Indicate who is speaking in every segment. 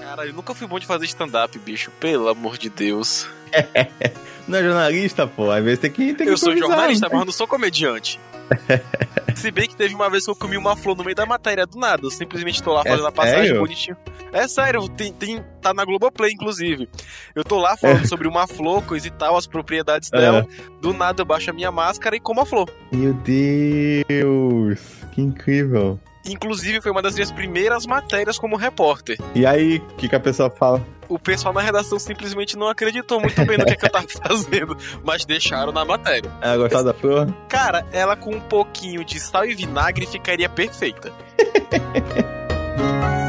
Speaker 1: Cara, eu nunca fui bom de fazer stand-up, bicho. Pelo amor de Deus.
Speaker 2: não é jornalista, pô. Às vezes tem que. Tem que
Speaker 1: eu sou jornalista,
Speaker 2: né?
Speaker 1: mas não sou comediante. Se bem que teve uma vez que eu comi uma flor no meio da matéria do nada. Eu simplesmente tô lá fazendo
Speaker 2: é
Speaker 1: a passagem
Speaker 2: sério?
Speaker 1: bonitinho. É sério, tem, tem, tá na Globoplay, inclusive. Eu tô lá falando sobre uma flor, coisa e tal, as propriedades dela. Do nada eu baixo a minha máscara e como a flor.
Speaker 2: Meu Deus, que incrível.
Speaker 1: Inclusive, foi uma das minhas primeiras matérias como repórter.
Speaker 2: E aí, o que, que a pessoa fala?
Speaker 1: O pessoal na redação simplesmente não acreditou muito bem no que, é que eu tava fazendo, mas deixaram na matéria.
Speaker 2: Ela gostou da flor?
Speaker 1: Cara, ela com um pouquinho de sal e vinagre ficaria perfeita.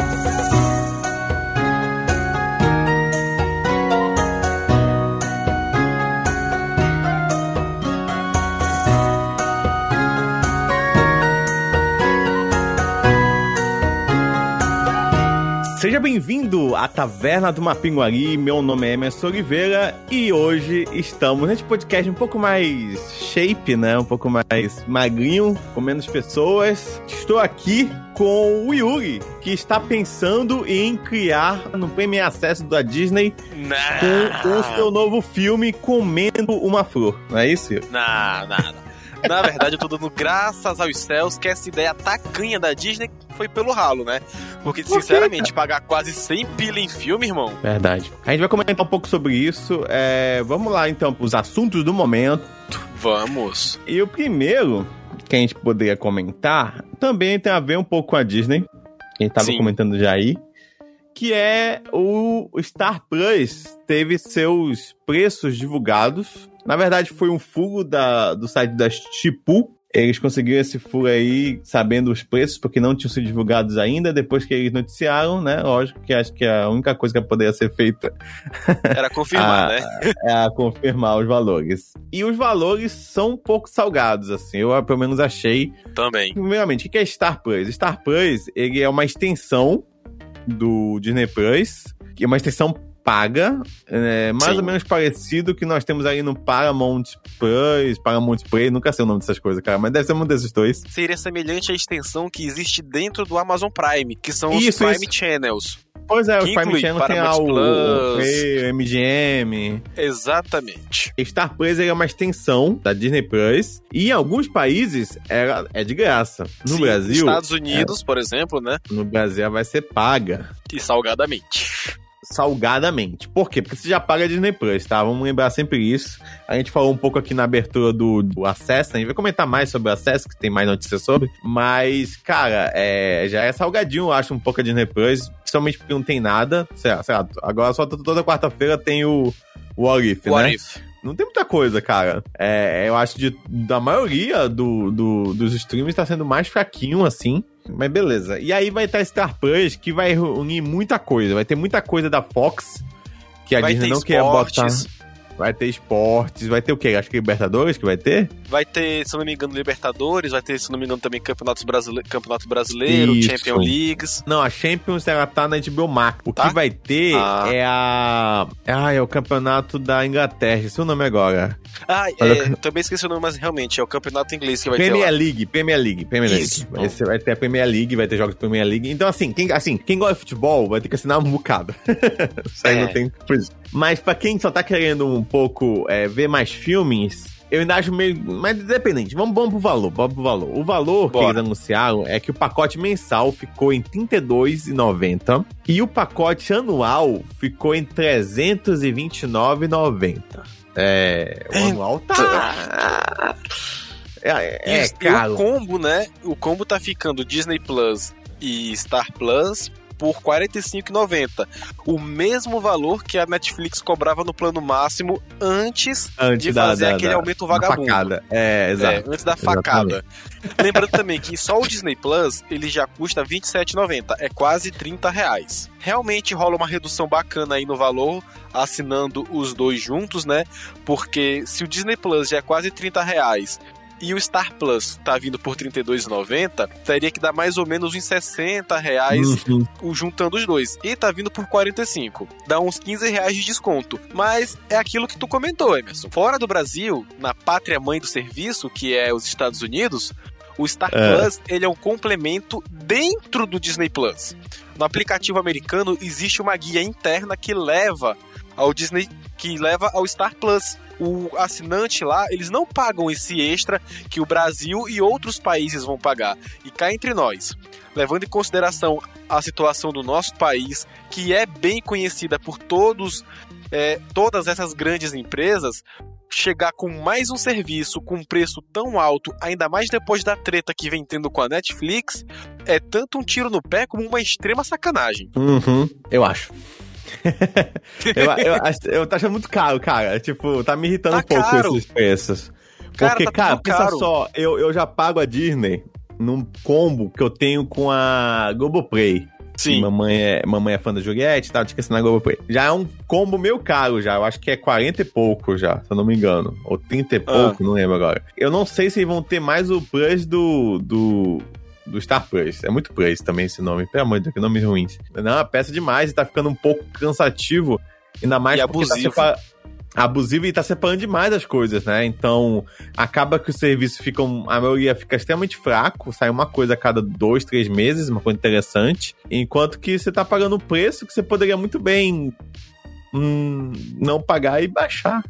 Speaker 2: Seja bem-vindo à Taverna do Mapinguari. Meu nome é Emerson Oliveira e hoje estamos nesse podcast um pouco mais shape, né? Um pouco mais magrinho, com menos pessoas. Estou aqui com o Yuri, que está pensando em criar no Premier Acesso da Disney com o seu novo filme Comendo uma Flor. Não é isso?
Speaker 1: Não, não, não. Na verdade, eu tô dando graças aos céus que essa ideia tacanha da Disney foi pelo ralo, né? Porque, sinceramente, pagar quase 100 pila em filme, irmão.
Speaker 2: Verdade. A gente vai comentar um pouco sobre isso. É, vamos lá, então, para os assuntos do momento.
Speaker 1: Vamos.
Speaker 2: E o primeiro que a gente poderia comentar também tem a ver um pouco com a Disney. Que a gente tava
Speaker 1: Sim.
Speaker 2: comentando já aí. Que é o Star Plus teve seus preços divulgados. Na verdade, foi um furo da, do site da Chipu. Eles conseguiram esse furo aí sabendo os preços, porque não tinham sido divulgados ainda. Depois que eles noticiaram, né? Lógico que acho que a única coisa que poderia ser feita
Speaker 1: Era confirmar,
Speaker 2: Ah,
Speaker 1: né?
Speaker 2: é a confirmar os valores. E os valores são um pouco salgados, assim. Eu, pelo menos, achei.
Speaker 1: Também.
Speaker 2: Primeiramente, o que é Star Plus? Star Plus, ele é uma extensão do Disney Plus, que é uma extensão paga, é, mais
Speaker 1: Sim.
Speaker 2: ou menos parecido que nós temos aí no Paramount Plus, Paramount Play, nunca sei o nome dessas coisas, cara, mas deve ser um desses dois.
Speaker 1: Seria semelhante à extensão que existe dentro do Amazon Prime, que são os
Speaker 2: Isso,
Speaker 1: Prime
Speaker 2: isso.
Speaker 1: Channels.
Speaker 2: Pois é, o
Speaker 1: Que
Speaker 2: Prime
Speaker 1: inclui
Speaker 2: Channel tem lá o. Play, MGM,
Speaker 1: Exatamente.
Speaker 2: Star Plus é uma extensão da Disney Plus e em alguns países é, é de graça. No
Speaker 1: Sim,
Speaker 2: Brasil,
Speaker 1: Estados Unidos, por exemplo, né?
Speaker 2: no Brasil ela vai ser paga
Speaker 1: E salgadamente.
Speaker 2: Salgadamente. Por quê? Porque você já paga Disney Plus, tá? Vamos lembrar sempre isso. A gente falou um pouco aqui na abertura do, do Acesso, a gente vai comentar mais sobre o Acesso, que tem mais notícias sobre. Mas, cara, é, já é salgadinho, eu acho, um pouco a Disney Plus, principalmente porque não tem nada. Sei lá, sei lá, agora só toda quarta-feira tem o, o What If,
Speaker 1: What
Speaker 2: né?
Speaker 1: if?
Speaker 2: Não tem muita coisa, cara. É, eu acho que da maioria do, do- dos streams tá sendo mais fraquinho, assim. Mas beleza. E aí vai estar Star Plus, que vai unir muita coisa. Vai ter muita coisa da Fox, que a
Speaker 1: Vai
Speaker 2: Disney não quer botar. Vai ter esportes, vai ter o quê? Acho que Libertadores que vai ter?
Speaker 1: vai ter, se eu não me engano, Libertadores, vai ter, se eu não me engano, também Campeonatos Brasile... Campeonato Brasileiro,
Speaker 2: Isso.
Speaker 1: Champions Leagues.
Speaker 2: Não, a Champions ela tá na HBO Max. O
Speaker 1: Tá?
Speaker 2: que vai ter
Speaker 1: Ah.
Speaker 2: é a. Ah, é o campeonato da Inglaterra. Esse é o nome agora.
Speaker 1: Ah,
Speaker 2: Olha
Speaker 1: é, também esqueci o nome, mas realmente é o Campeonato Inglês que vai
Speaker 2: Premier
Speaker 1: ter lá.
Speaker 2: League, Premier League, Premier
Speaker 1: Isso.
Speaker 2: League. Vai, ter a Premier League, vai ter jogos da Premier League. Então, assim, quem, assim, quem gosta de futebol vai ter que assinar um bocado. Isso aí
Speaker 1: É.
Speaker 2: não tem por isso. Mas pra quem só tá querendo um pouco é, ver mais filmes, eu ainda acho meio. Mas independente, vamos, vamos pro valor, vamos pro valor. O valor que
Speaker 1: Bora.
Speaker 2: eles anunciaram é que o pacote mensal ficou em R$ 32,90 e o pacote anual ficou em R$ 329,90. É. O anual tá. É, é,
Speaker 1: e
Speaker 2: caro.
Speaker 1: o combo, né? O combo tá ficando Disney Plus e Star Plus por R$ 45,90. O mesmo valor que a Netflix cobrava no plano máximo antes
Speaker 2: Antes
Speaker 1: de
Speaker 2: da-
Speaker 1: fazer
Speaker 2: da-
Speaker 1: aquele
Speaker 2: da-
Speaker 1: aumento vagabundo.
Speaker 2: facada. É, exato.
Speaker 1: É, antes da facada. Lembrando também que só o Disney Plus ele já custa R$ 27,90. É quase 30 reais. Realmente rola uma redução bacana aí no valor, assinando os dois juntos, né? Porque se o Disney Plus já é quase 30 reais e o Star Plus tá vindo por R$ 32,90, teria que dar mais ou menos uns 60 reais
Speaker 2: Uhum.
Speaker 1: juntando os dois. E tá vindo por 45. Dá uns 15 reais de desconto. Mas é aquilo que tu comentou, Emerson. Fora do Brasil, na pátria mãe do serviço, que é os Estados Unidos, O Star é. Plus, ele é um complemento dentro do Disney Plus. No aplicativo americano existe uma guia interna que leva ao Disney, que leva ao Star Plus. O assinante lá, eles não pagam esse extra que o Brasil e outros países vão pagar. E cá entre nós, levando em consideração a situação do nosso país, que é bem conhecida por todos, é, todas essas grandes empresas, chegar com mais um serviço com um preço tão alto, ainda mais depois da treta que vem tendo com a Netflix, é tanto um tiro no pé como uma extrema sacanagem.
Speaker 2: Uhum, eu acho. Eu, eu, eu, tô achando muito caro, cara. Tipo, tá me irritando tá um pouco caro. esses preços. Porque, cara, tá cara pensa caro. só, eu, eu já pago a Disney num combo que eu tenho com a Globoplay. Sim. Mamãe é, mamãe é fã da Juliette, tá? Esqueci na Globoplay. Já é um combo meio caro já. Eu acho que é 40 e pouco já, se eu não me engano. Ou 30 e ah. pouco, não lembro agora. Eu não sei se vão ter mais o plus do, do, do Star Plus. É muito Plus também esse nome. Pelo amor de Deus, que nome ruim. Não, é uma peça demais e tá ficando um pouco cansativo. Ainda mais
Speaker 1: e tá abusivo.
Speaker 2: tá abusivo e tá separando demais as coisas, né? Então, acaba que o serviço fica, a maioria fica extremamente fraco, sai uma coisa a cada dois, três meses, uma coisa interessante, enquanto que você tá pagando um preço que você poderia muito bem hum, não pagar e baixar.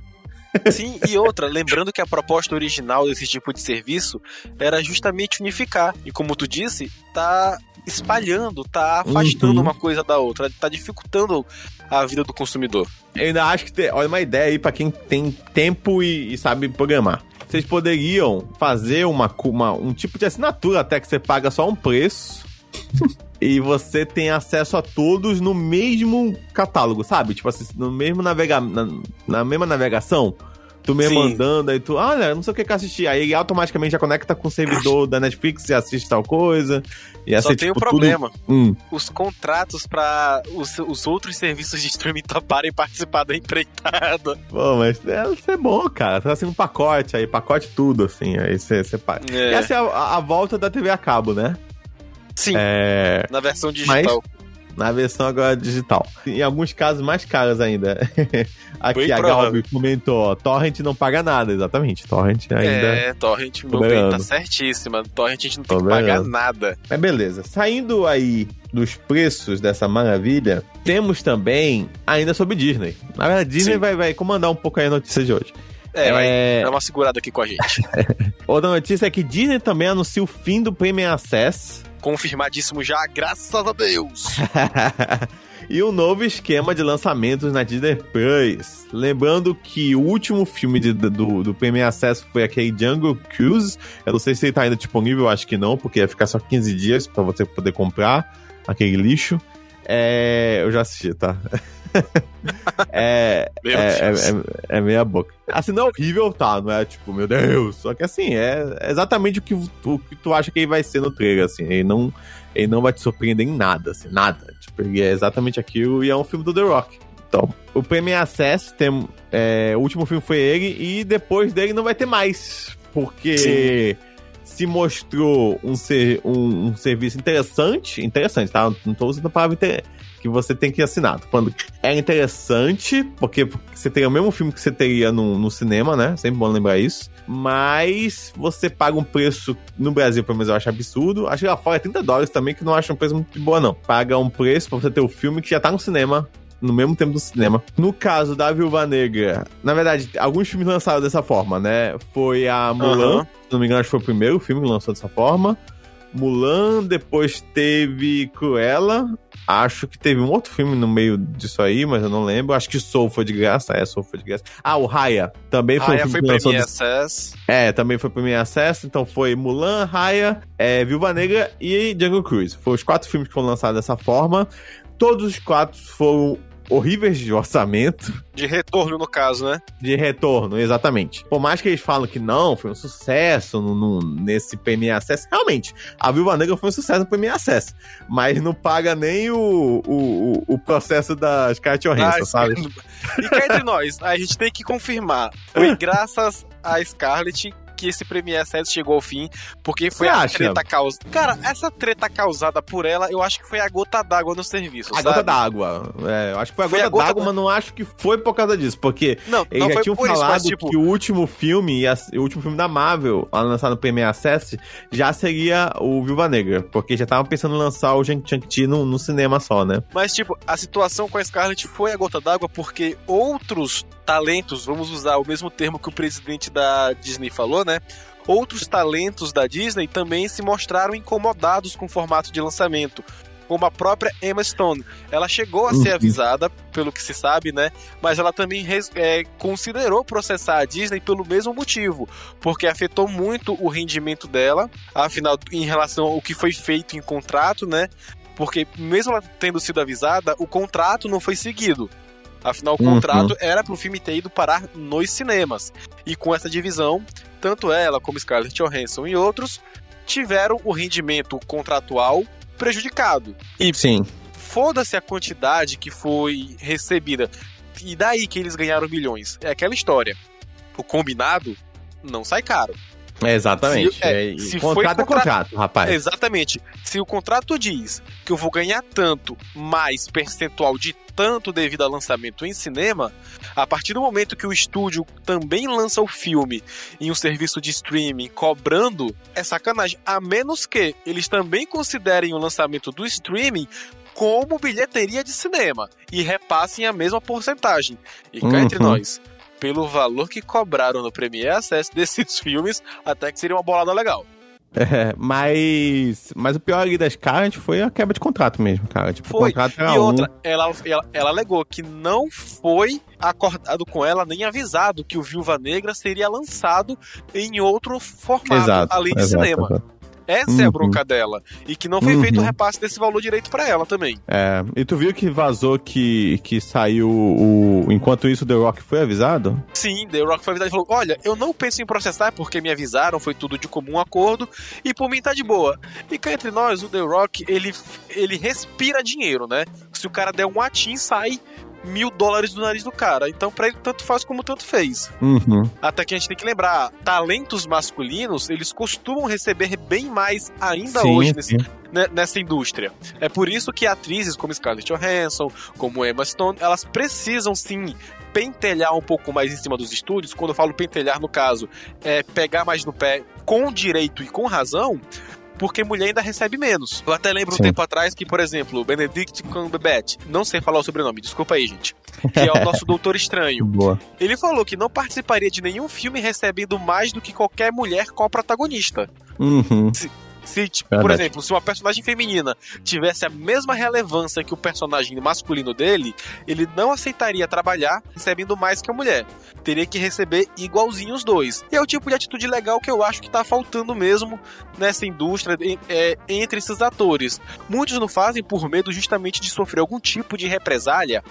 Speaker 1: Sim, e outra, lembrando que a proposta original desse tipo de serviço era justamente unificar. E como tu disse, tá espalhando, tá afastando uhum. uma coisa da outra, tá dificultando a vida do consumidor.
Speaker 2: Eu ainda acho que, olha uma ideia aí para quem tem tempo e, e, sabe programar. Vocês poderiam fazer uma, uma, um tipo de assinatura até que você paga só um preço. e você tem acesso a todos no mesmo catálogo, sabe? Tipo assim, no mesmo navega na, na mesma navegação. Tu me mandando, aí tu, olha, não sei o que que assistir. Aí automaticamente já conecta com o servidor da Netflix e assiste tal coisa.
Speaker 1: E Só tem tipo, um problema. Tudo... Hum. Os contratos para os, os outros serviços de streaming toparem participar da empreitada.
Speaker 2: Pô, mas é, isso é bom, cara. Tá assim um pacote aí, pacote tudo, assim. Aí você, você paga. É. Essa é a, a, volta da TV a cabo, né?
Speaker 1: Sim. É... Na versão digital. Mas
Speaker 2: na versão agora digital. Em alguns casos mais caros ainda. Aqui bem a Galbi comentou, Torrent não paga nada, exatamente. Torrent ainda.
Speaker 1: É, Torrent, meu bem, tá certíssima. Torrent a gente não tem que pagar nada.
Speaker 2: Mas beleza. Saindo aí dos preços dessa maravilha, temos também ainda sobre Disney. Na verdade, Disney vai, vai comandar um pouco aí a notícia de hoje.
Speaker 1: É, é... vai dar uma segurada aqui com a gente.
Speaker 2: Outra notícia é que Disney também anuncia o fim do Premium Access
Speaker 1: confirmadíssimo já, graças a Deus.
Speaker 2: e um novo esquema de lançamentos na Disney Plus. Lembrando que o último filme de, do, do Premium Access foi aquele Jungle Cruise. Eu não sei se ele tá ainda disponível, acho que não, porque ia ficar só 15 dias para você poder comprar aquele lixo. É, eu já assisti, tá? é, é, é, é, meia boca. Assim, não é horrível, tá? Não é tipo, meu Deus. Só que assim, é exatamente o que tu, o que tu acha que ele vai ser no trailer, assim. Ele não, ele não vai te surpreender em nada, assim, nada. Tipo, ele é exatamente aquilo e é um filme do The Rock. Então, o Premium Access, tem, é, o último filme foi ele e depois dele não vai ter mais. Porque... Sim se mostrou um, ser, um, um, serviço interessante, interessante, tá? Não tô usando a palavra inter que você tem que assinar. Quando é interessante, porque você tem o mesmo filme que você teria no, no cinema, né? Sempre bom lembrar isso. Mas você paga um preço, no Brasil, pelo menos eu acho absurdo. Acho que lá fora é 30 dólares também, que não acho um preço muito boa, não. Paga um preço pra você ter o filme que já tá no cinema, no mesmo tempo do cinema. No caso da Viúva Negra, na verdade, alguns filmes lançaram dessa forma, né? Foi a Mulan, uhum. se não me engano, acho que foi o primeiro filme que lançou dessa forma. Mulan, depois teve Cruella. Acho que teve um outro filme no meio disso aí, mas eu não lembro. Acho que Soul foi de graça. É, Soul foi de graça. Ah, o Raya. Também foi
Speaker 1: Raya um filme foi que lançou... Access.
Speaker 2: É, também foi Premier Access. Então foi Mulan, Raya, é, Viúva Negra e Jungle Cruise. Foram os quatro filmes que foram lançados dessa forma. Todos os quatro foram horríveis de orçamento.
Speaker 1: De retorno, no caso, né?
Speaker 2: De retorno, exatamente. Por mais que eles falam que não, foi um sucesso no, no, nesse PMA Access, realmente, a Viúva Negra foi um sucesso no PMA Access, mas não paga nem o, o, o processo da Scarlett Johansson, ah, sabe?
Speaker 1: E cá entre nós, a gente tem que confirmar, foi graças a Scarlett que esse Premiere Access chegou ao fim, porque foi
Speaker 2: Você
Speaker 1: a
Speaker 2: acha?
Speaker 1: treta causada. Cara, essa treta causada por ela, eu acho que foi a gota d'água no serviço.
Speaker 2: A
Speaker 1: sabe?
Speaker 2: gota d'água. É, eu acho que foi a
Speaker 1: Foi
Speaker 2: gota,
Speaker 1: gota
Speaker 2: d'água,
Speaker 1: da-
Speaker 2: mas não acho que foi por causa disso. Porque
Speaker 1: Não,
Speaker 2: eles
Speaker 1: não
Speaker 2: já tinham
Speaker 1: por isso,
Speaker 2: falado
Speaker 1: mas tipo.
Speaker 2: que o último filme, o último filme da Marvel, a lançar no Premiere Access, já seria o Viúva Negra. Porque já estavam pensando em lançar o Shang-Chi no, no cinema só, né?
Speaker 1: Mas, tipo, a situação com a Scarlett foi a gota d'água porque outros talentos, vamos usar o mesmo termo que o presidente da Disney falou, né? Outros talentos da Disney também se mostraram incomodados com o formato de lançamento. Como a própria Emma Stone. Ela chegou a ser
Speaker 2: Uhum.
Speaker 1: avisada, pelo que se sabe, né? Mas ela também é, considerou processar a Disney pelo mesmo motivo. Porque afetou muito o rendimento dela, afinal, em relação ao que foi feito em contrato, né? Porque mesmo ela tendo sido avisada, o contrato não foi seguido. Afinal, o
Speaker 2: Uhum.
Speaker 1: contrato era pro filme ter ido parar nos cinemas. E com essa divisão, tanto ela como Scarlett Johansson e outros tiveram o rendimento contratual prejudicado. E
Speaker 2: Sim.
Speaker 1: foda-se a quantidade que foi recebida. E daí que eles ganharam milhões. É aquela história. O combinado não sai caro.
Speaker 2: É, exatamente.
Speaker 1: Se- é,
Speaker 2: É,
Speaker 1: se
Speaker 2: contrato
Speaker 1: foi
Speaker 2: é
Speaker 1: contra-
Speaker 2: contrato, rapaz.
Speaker 1: Exatamente. Se o contrato diz que eu vou ganhar tanto mais percentual de tanto devido ao lançamento em cinema, a partir do momento que o estúdio também lança o filme em um serviço de streaming cobrando, é sacanagem. A menos que eles também considerem o lançamento do streaming como bilheteria de cinema e repassem a mesma porcentagem. E cá
Speaker 2: Uhum.
Speaker 1: entre nós, pelo valor que cobraram no Premiere Access desses filmes, até que seria uma bolada legal.
Speaker 2: É, mas, mas o pior ali das caras foi a quebra de contrato mesmo, cara. Tipo,
Speaker 1: Foi.
Speaker 2: o contrato era
Speaker 1: E
Speaker 2: um.
Speaker 1: outra, ela, ela, ela alegou que não foi acordado com ela nem avisado que o Viúva Negra seria lançado em outro formato,
Speaker 2: Exato,
Speaker 1: além de
Speaker 2: exato,
Speaker 1: cinema.
Speaker 2: exato.
Speaker 1: Essa é a
Speaker 2: Uhum.
Speaker 1: bronca dela. E que não foi
Speaker 2: Uhum.
Speaker 1: feito o repasse desse valor direito pra ela também.
Speaker 2: É, e tu viu que vazou que, que saiu o. Enquanto isso, o The Rock foi avisado?
Speaker 1: Sim, The Rock foi avisado e falou: Olha, eu não penso em processar porque me avisaram, foi tudo de comum acordo, e por mim tá de boa. E cá entre nós, o The Rock, ele, ele respira dinheiro, né? Se o cara der um atim, sai mil dólares do nariz do cara. Então, pra ele, tanto faz como tanto fez.
Speaker 2: Uhum.
Speaker 1: Até que a gente tem que lembrar, talentos masculinos, eles costumam receber bem mais ainda
Speaker 2: Sim,
Speaker 1: hoje nesse, né, nessa indústria. É por isso que atrizes como Scarlett Johansson, como Emma Stone, elas precisam sim pentelhar um pouco mais em cima dos estúdios. Quando eu falo pentelhar, no caso, é pegar mais no pé com direito e com razão, porque mulher ainda recebe menos. Eu até lembro
Speaker 2: Sim.
Speaker 1: um tempo atrás que, por exemplo, Benedict Cumberbatch, não sei falar o sobrenome, desculpa aí, gente, que é o nosso Doutor Estranho.
Speaker 2: Boa.
Speaker 1: Ele falou que não participaria de nenhum filme recebendo mais do que qualquer mulher co-protagonista.
Speaker 2: Uhum.
Speaker 1: Se, tipo, por exemplo, se uma personagem feminina tivesse a mesma relevância que o personagem masculino dele, ele não aceitaria trabalhar recebendo mais que a mulher. Teria que receber igualzinho os dois. E é o tipo de atitude legal que eu acho que tá faltando mesmo nessa indústria é, entre esses atores. Muitos não fazem por medo justamente de sofrer algum tipo de represália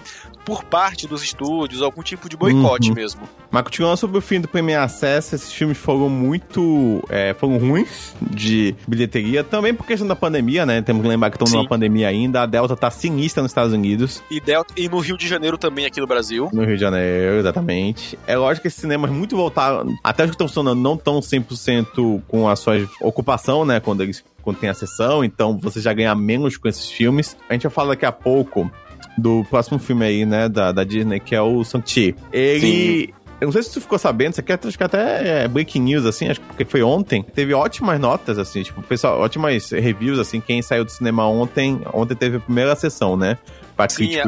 Speaker 1: por parte dos estúdios, algum tipo de boicote
Speaker 2: Uhum.
Speaker 1: mesmo.
Speaker 2: Mas continuando sobre o fim do Premiere Access, esses filmes foram muito. é, foram ruins de bilheteria, também por questão da pandemia, né? Temos que lembrar que estamos
Speaker 1: Sim.
Speaker 2: numa pandemia ainda. A Delta tá sinistra nos Estados Unidos,
Speaker 1: E, Delta, e no Rio de Janeiro também, aqui no Brasil.
Speaker 2: no Rio de Janeiro, exatamente. É lógico que esses cinemas muito voltaram, até os que estão funcionando, não estão 100% com a sua ocupação, né? Quando eles quando tem a sessão, então você já ganha menos com esses filmes. A gente vai falar daqui a pouco do próximo filme aí, né, da, da Disney, que é o Shang-Chi. Ele. Eu não sei se tu ficou sabendo, isso aqui é, acho que até é breaking news, assim, acho que porque foi ontem. Teve ótimas notas, assim, tipo, pessoal, ótimas reviews, assim, quem saiu do cinema ontem, ontem teve a primeira sessão, né? Pra
Speaker 1: Sim, a-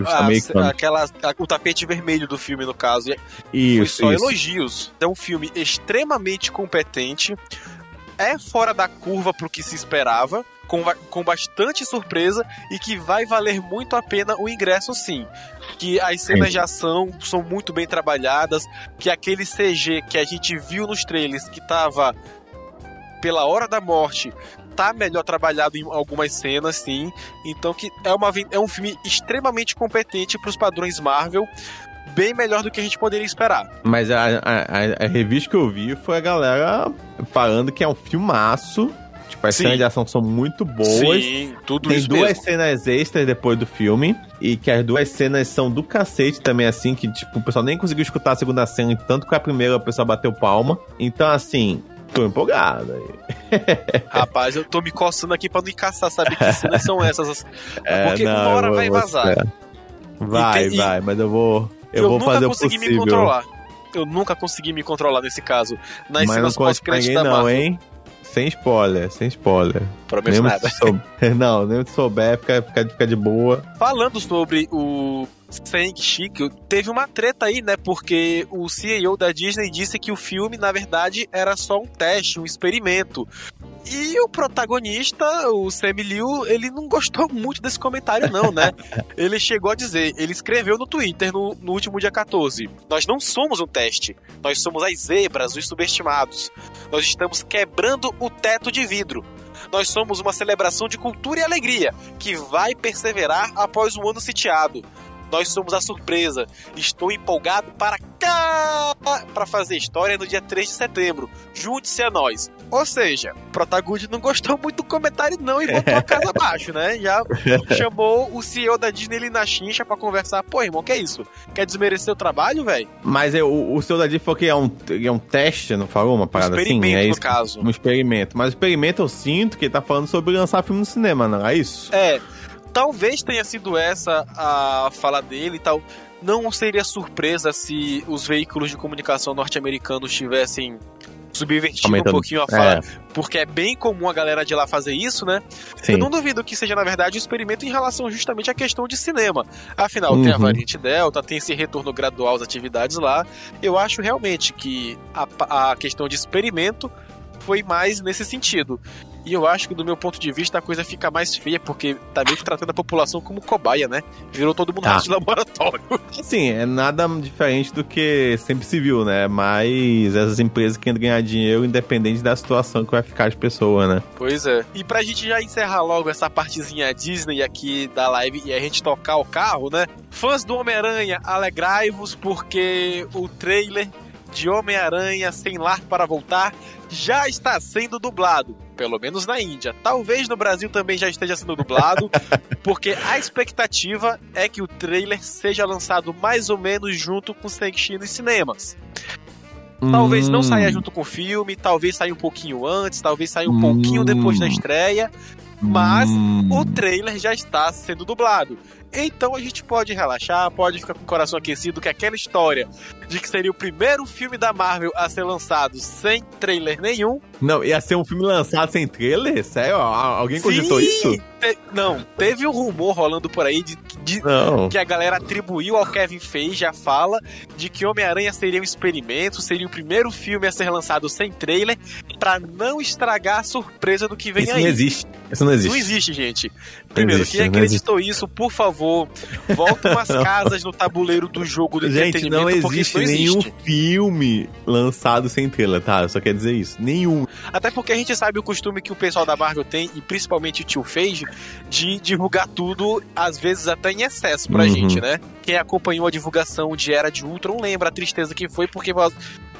Speaker 1: a- aquela, a- o tapete vermelho do filme, no caso. E foi
Speaker 2: Isso,
Speaker 1: só
Speaker 2: isso.
Speaker 1: elogios. É um filme extremamente competente. É fora da curva pro que se esperava. Com, com bastante surpresa e que vai valer muito a pena o ingresso sim. Que as cenas de ação são muito bem trabalhadas, que aquele CG que a gente viu nos trailers que tava pela hora da morte tá melhor trabalhado em algumas cenas, sim. Então que é, uma, é um filme extremamente competente pros padrões Marvel, bem melhor do que a gente poderia esperar.
Speaker 2: Mas a, a- a revista que eu vi foi a galera falando que é um filmaço. Tipo, as
Speaker 1: Sim.
Speaker 2: cenas de ação são muito boas.
Speaker 1: Sim, tudo
Speaker 2: Tem
Speaker 1: isso
Speaker 2: duas
Speaker 1: mesmo.
Speaker 2: cenas extras depois do filme. E que as duas cenas são do cacete também, assim, que, tipo, o pessoal nem conseguiu escutar a segunda cena, tanto que a primeira o pessoal bateu palma. Então, assim, Tô empolgado aí.
Speaker 1: Rapaz, eu tô me coçando aqui pra não encaçar, sabe? Que cenas são essas?
Speaker 2: É,
Speaker 1: Porque
Speaker 2: não,
Speaker 1: uma hora
Speaker 2: eu
Speaker 1: vai vazar.
Speaker 2: Vai,
Speaker 1: E tem-
Speaker 2: vai, mas eu vou. Eu,
Speaker 1: Eu,
Speaker 2: vou
Speaker 1: nunca
Speaker 2: fazer o
Speaker 1: consegui me
Speaker 2: possível.
Speaker 1: controlar. Eu nunca consegui me controlar nesse caso. Nas
Speaker 2: mas não
Speaker 1: cenas pós-crédito da
Speaker 2: não,
Speaker 1: Marvel.
Speaker 2: hein? Sem spoiler, sem spoiler.
Speaker 1: Prometo nada.
Speaker 2: souber, não, nem se souber, fica, fica, fica de boa.
Speaker 1: Falando sobre o Shang-Chi, teve uma treta aí, né? Porque o CEO da Disney disse que o filme, na verdade, era só um teste, um experimento. E o protagonista, o Sam Liu, ele não gostou muito desse comentário, não, né? ele chegou a dizer, ele escreveu no Twitter no, no último dia 14: Nós não somos um teste, nós somos as zebras, os subestimados. Nós estamos quebrando o teto de vidro. Nós somos uma celebração de cultura e alegria que vai perseverar após um ano sitiado. Nós somos a surpresa. Estou empolgado para cá para fazer história no dia 3 de setembro. Junte-se a nós. Ou seja, o protagonista não gostou muito do comentário não e botou a casa abaixo, né? Já chamou o CEO da Disney ali na chincha pra conversar. Pô, irmão, que é isso? Quer desmerecer o trabalho, velho?
Speaker 2: Mas é, o, o seu Dadi falou que é um, é um teste, não falou uma
Speaker 1: Um
Speaker 2: parada assim?
Speaker 1: experimento,
Speaker 2: É
Speaker 1: no
Speaker 2: isso?
Speaker 1: caso.
Speaker 2: Um experimento. Mas o experimento eu sinto que ele tá falando sobre lançar filme no cinema, não é isso?
Speaker 1: É, talvez tenha sido essa a fala dele e tal. Não seria surpresa se os veículos de comunicação norte-americanos tivessem subvertido
Speaker 2: Aumentando.
Speaker 1: um pouquinho a fala,
Speaker 2: É.
Speaker 1: porque é bem comum a galera de lá fazer isso, né?
Speaker 2: Sim.
Speaker 1: Eu não duvido que seja, na verdade, um experimento em relação justamente à questão de cinema. Afinal, tem a
Speaker 2: Uhum.
Speaker 1: variante Delta, tem esse retorno gradual às atividades lá. Eu acho realmente que a, a questão de experimento foi mais nesse sentido. E eu acho que, do meu ponto de vista, a coisa fica mais feia, porque tá meio que tratando a população como cobaia, né? Virou todo mundo rato de laboratório.
Speaker 2: Sim, é nada diferente do que sempre se viu, né? Mas essas empresas querem ganhar dinheiro independente da situação que vai ficar as pessoas, né?
Speaker 1: Pois é. E pra gente já encerrar logo essa partezinha Disney aqui da live e a gente tocar o carro, né? Fãs do Homem-Aranha, alegrai-vos porque o trailer de Homem-Aranha Sem Lar para Voltar já está sendo dublado. Pelo menos na Índia. Talvez no Brasil também já esteja sendo dublado, porque a expectativa é que o trailer seja lançado mais ou menos junto com Shang-Chi nos cinemas. Talvez não
Speaker 2: Hum,
Speaker 1: saia junto com o filme, talvez saia um pouquinho antes, talvez saia um pouquinho depois da
Speaker 2: Hum.
Speaker 1: estreia, mas
Speaker 2: hum.
Speaker 1: o trailer já está sendo dublado. Então a gente pode relaxar, pode ficar com o coração aquecido que aquela história de que seria o primeiro filme da Marvel a ser lançado sem trailer nenhum.
Speaker 2: Não, ia ser um filme lançado sem trailer? Sério? Al- Alguém cogitou
Speaker 1: Sim,
Speaker 2: isso?
Speaker 1: te- não, teve um rumor rolando por aí de, de- que a galera atribuiu ao Kevin Feige a fala de que Homem-Aranha seria um experimento, seria o primeiro filme a ser lançado sem trailer, pra não estragar a surpresa do que vem
Speaker 2: Isso
Speaker 1: aí.
Speaker 2: não existe. Isso não existe.
Speaker 1: Não existe, gente. Primeiro,
Speaker 2: existe,
Speaker 1: quem
Speaker 2: não
Speaker 1: acreditou isso, por favor, volta umas casas no tabuleiro do jogo do
Speaker 2: Gente,
Speaker 1: entretenimento,
Speaker 2: não existe
Speaker 1: não
Speaker 2: nenhum
Speaker 1: existe.
Speaker 2: filme lançado sem trailer, tá? Eu só quero dizer isso. Nenhum.
Speaker 1: Até porque a gente sabe o costume que o pessoal da Marvel tem, e principalmente o tio Feige, de divulgar tudo, às vezes até em excesso pra
Speaker 2: Uhum.
Speaker 1: gente, né? Quem acompanhou a divulgação de Era de Ultron lembra a tristeza que foi, porque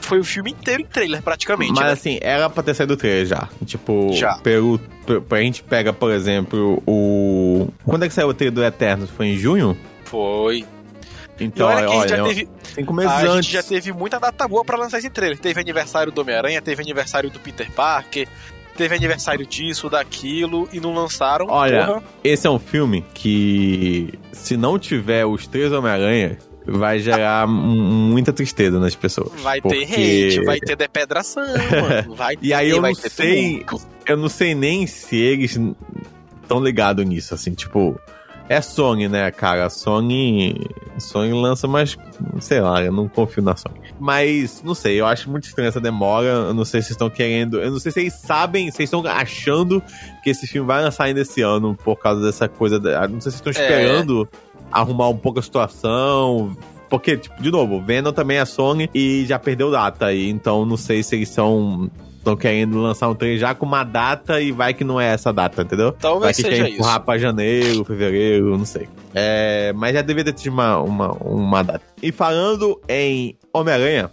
Speaker 1: foi o filme inteiro em trailer, praticamente,
Speaker 2: Mas
Speaker 1: né?
Speaker 2: assim, era pra ter saído o trailer já. Tipo,
Speaker 1: Já.
Speaker 2: pelo. pe- A gente pega, por exemplo, o. Quando é que saiu o trailer do Eternos? Foi em junho?
Speaker 1: Foi.
Speaker 2: Então,
Speaker 1: olha que a gente já
Speaker 2: olha,
Speaker 1: teve,
Speaker 2: cinco meses
Speaker 1: a
Speaker 2: antes.
Speaker 1: gente já teve muita data boa pra lançar esse trailer. Teve aniversário do Homem-Aranha, teve aniversário do Peter Parker, teve aniversário disso, daquilo, e não lançaram.
Speaker 2: Olha,
Speaker 1: Porra.
Speaker 2: Esse é um filme que, se não tiver os três Homem-Aranha, vai gerar muita tristeza nas pessoas.
Speaker 1: vai
Speaker 2: porque-
Speaker 1: ter hate, vai ter depedração, mano. Vai
Speaker 2: E aí
Speaker 1: ter,
Speaker 2: eu não
Speaker 1: ter
Speaker 2: sei,
Speaker 1: tumulto.
Speaker 2: eu não sei nem se eles estão ligados nisso, assim, tipo, é Sony, né, cara? A Sony, Sony lança mais, sei lá, eu não confio na Sony. Mas, não sei, eu acho muito estranha essa demora, eu não sei se estão querendo, eu não sei se eles sabem, se estão achando que esse filme vai lançar ainda esse ano por causa dessa coisa, da- não sei se estão
Speaker 1: É.
Speaker 2: arrumar um pouco a situação, porque, tipo, de novo, Venom também é Sony e já perdeu data aí, então não sei se eles são estão querendo lançar um trailer já com uma data e vai que não é essa data, entendeu? vai
Speaker 1: Talvez
Speaker 2: que
Speaker 1: seja
Speaker 2: quer empurrar
Speaker 1: isso.
Speaker 2: pra janeiro, fevereiro, não sei. É, mas já deveria ter tido uma, uma, uma data. E falando em Homem-Aranha,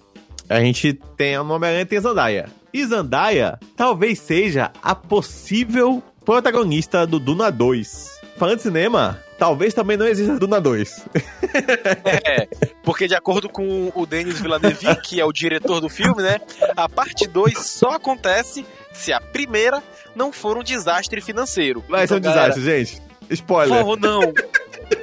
Speaker 2: a gente tem no Homem-Aranha tem Zandaia. E Zandaia talvez seja a possível protagonista do Duna 2. Falando de cinema, talvez também não exista Duna 2.
Speaker 1: é, porque de acordo com o Denis Villeneuve, que é o diretor do filme, né? A parte 2 só acontece se a primeira não for um desastre financeiro.
Speaker 2: Vai ser um então, desastre, gente. Spoiler.
Speaker 1: Por favor, não.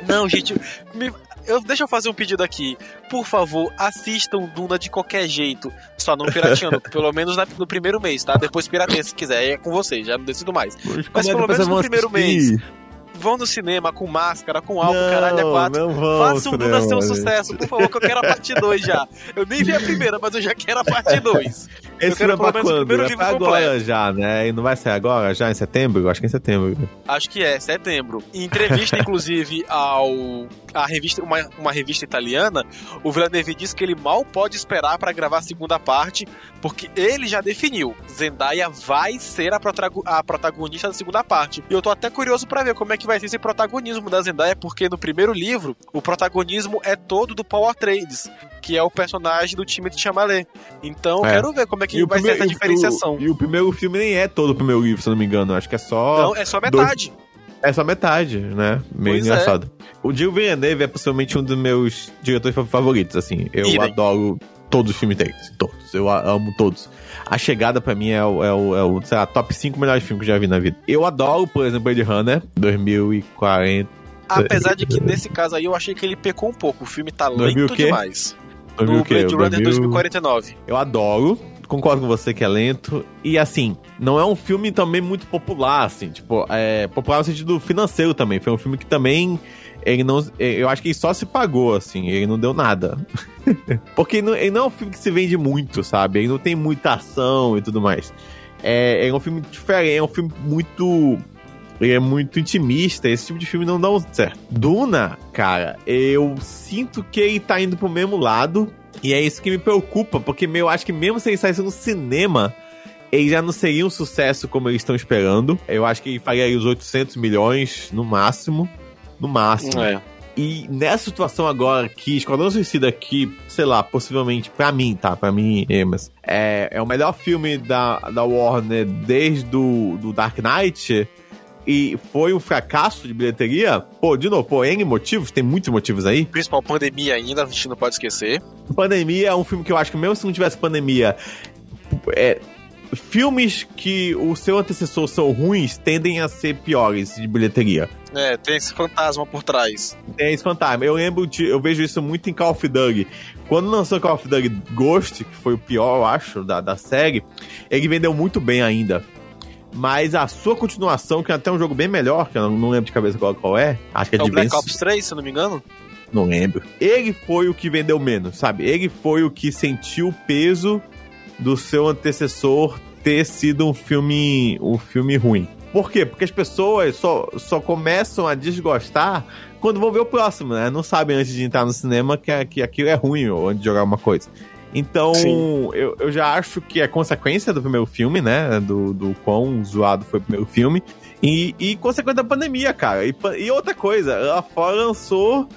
Speaker 1: Não, gente, me, eu, deixa eu fazer um pedido aqui. Por favor, assistam Duna de qualquer jeito. Só não pirateando. pelo menos na, no primeiro mês, tá? Depois pirateia se quiser. É com vocês, já não decido mais. Mas é pelo menos no primeiro assistir? mês vão no cinema com máscara, com álcool, não, caralho, é quatro. Faça um Duna ser um sucesso, por favor, que eu quero a parte 2 já. Eu nem vi a primeira, mas eu já quero a parte 2.
Speaker 2: Esse filme é pra quando? É pra agora já, né? E não vai sair agora, já em setembro? Acho que é em setembro.
Speaker 1: Acho que é, setembro. Em entrevista, inclusive, ao a revista, uma, uma revista italiana, o Villeneuve disse que ele mal pode esperar para gravar a segunda parte, porque ele já definiu, Zendaya vai ser a, a protagonista da segunda parte. E eu tô até curioso para ver como é que vai ser esse protagonismo da Zendaya, porque no primeiro livro, o protagonismo é todo do Paul Atreides, que é o personagem do time de Chamalet. Então, é. quero ver como é que vai primeiro, ser essa diferenciação.
Speaker 2: O, e o primeiro filme nem é todo o primeiro livro, se eu não me engano. Acho que é só.
Speaker 1: Não, é só metade.
Speaker 2: Dois... É só metade, né? Meio pois é. engraçado. É. O Gil Villeneuve é possivelmente um dos meus diretores favoritos, assim. Eu Idem. adoro todos os filmes deles. Todos. Eu amo todos. A Chegada, pra mim, é o, é o, é o sei lá, top 5 melhores filmes que eu já vi na vida. Eu adoro, por exemplo, Blade Runner 2040.
Speaker 1: Apesar de que nesse caso aí eu achei que ele pecou um pouco. O filme tá lento demais.
Speaker 2: No
Speaker 1: Blade Runner 2049.
Speaker 2: Eu adoro concordo com você que é lento. E assim, não é um filme também muito popular, assim, tipo, é popular no sentido financeiro também. Foi um filme que também. Ele não. Eu acho que ele só se pagou, assim, ele não deu nada. Porque ele não, ele não é um filme que se vende muito, sabe? Ele não tem muita ação e tudo mais. É, é um filme diferente, é um filme muito ele é muito intimista, esse tipo de filme não dá certo. Duna, cara, eu sinto que ele tá indo pro mesmo lado, e é isso que me preocupa, porque eu acho que mesmo se ele saísse no cinema, ele já não seria um sucesso como eles estão esperando. Eu acho que ele faria os 800 milhões no máximo. No máximo. É. E nessa situação agora que Esquadrão Suicida aqui, sei lá, possivelmente, pra mim, tá? Pra mim, Emas, é, é o melhor filme da, da Warner desde do, do Dark Knight e foi um fracasso de bilheteria, pô, de novo, pô, N motivos, tem muitos motivos aí.
Speaker 1: Principal pandemia ainda, a gente não pode esquecer.
Speaker 2: Pandemia é um filme que eu acho que mesmo se não tivesse pandemia, é, filmes que o seu antecessor são ruins tendem a ser piores de bilheteria.
Speaker 1: É, tem esse fantasma por trás.
Speaker 2: Tem esse fantasma. Eu lembro de. Eu vejo isso muito em Call of Duty. Quando lançou Call of Duty Ghost, que foi o pior, eu acho, da, da série, ele vendeu muito bem ainda. Mas a sua continuação, que é até um jogo bem melhor, que eu não lembro de cabeça qual, qual é. Acho que é, é
Speaker 1: de Black Ops 3, se eu não me engano.
Speaker 2: Não lembro. Ele foi o que vendeu menos, sabe? Ele foi o que sentiu o peso do seu antecessor ter sido um filme, um filme ruim. Por quê? Porque as pessoas só, só começam a desgostar quando vão ver o próximo, né? Não sabem antes de entrar no cinema que, que aquilo é ruim ou antes de jogar uma coisa. Então, eu, eu já acho que é consequência do primeiro filme, né? Do, do quão zoado foi o primeiro filme. E, e consequência da pandemia, cara. E, e outra coisa, a fora lançou